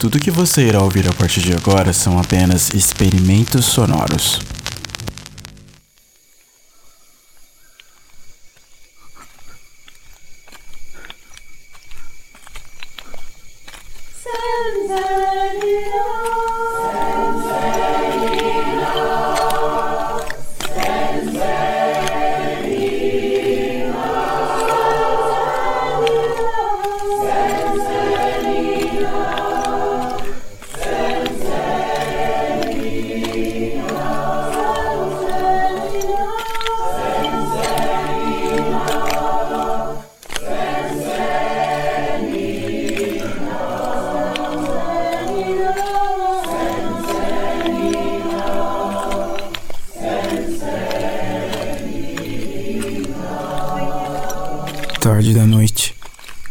Tudo que você irá ouvir a partir de agora são apenas experimentos sonoros. Tarde da noite,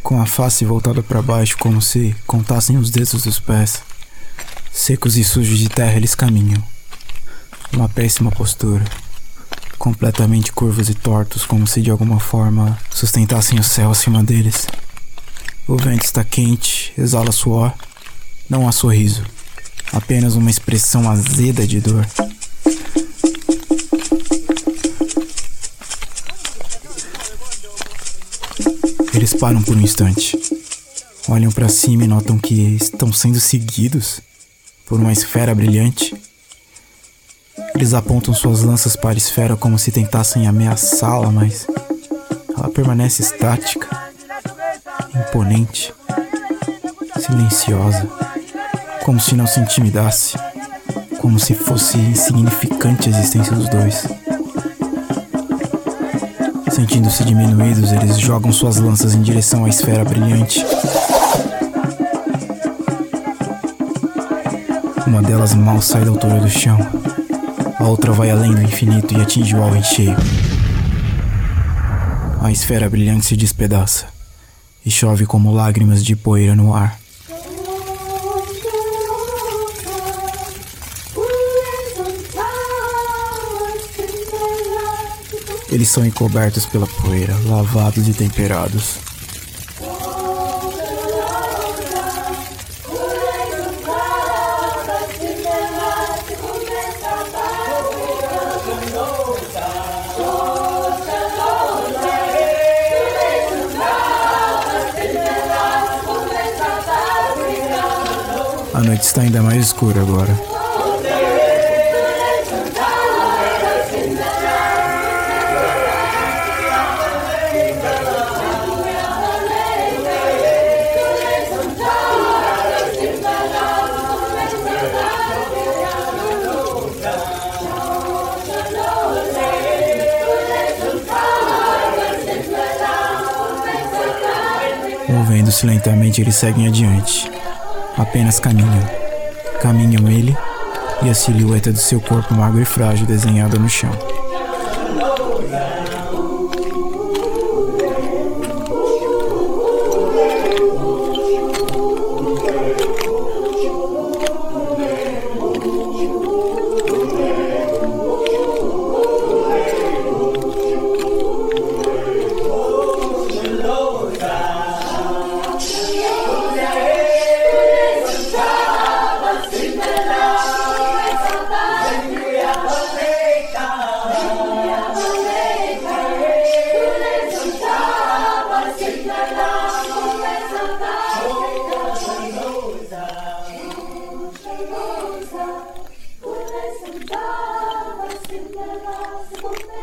com a face voltada para baixo como se contassem os dedos dos pés. Secos e sujos de terra eles caminham. Uma péssima postura. Completamente curvos e tortos, como se de alguma forma sustentassem o céu acima deles. O vento está quente, exala suor. Não há sorriso. Apenas uma expressão azeda de dor. Eles param por um instante. Olham para cima e notam que estão sendo seguidos por uma esfera brilhante. Eles apontam suas lanças para a esfera como se tentassem ameaçá-la, mas ela permanece estática, imponente, silenciosa, como se não se intimidasse, como se fosse insignificante a existência dos dois. Sentindo-se diminuídos, eles jogam suas lanças em direção à esfera brilhante. Uma delas mal sai da altura do chão. A outra vai além do infinito e atinge o alvo em cheio. A esfera brilhante se despedaça e chove como lágrimas de poeira no ar. Eles são encobertos pela poeira, lavados e temperados. A noite está ainda mais escura agora. Movendo-se lentamente, eles seguem adiante. Apenas caminham. Caminham ele e a silhueta do seu corpo magro e frágil desenhada no chão. Thank you.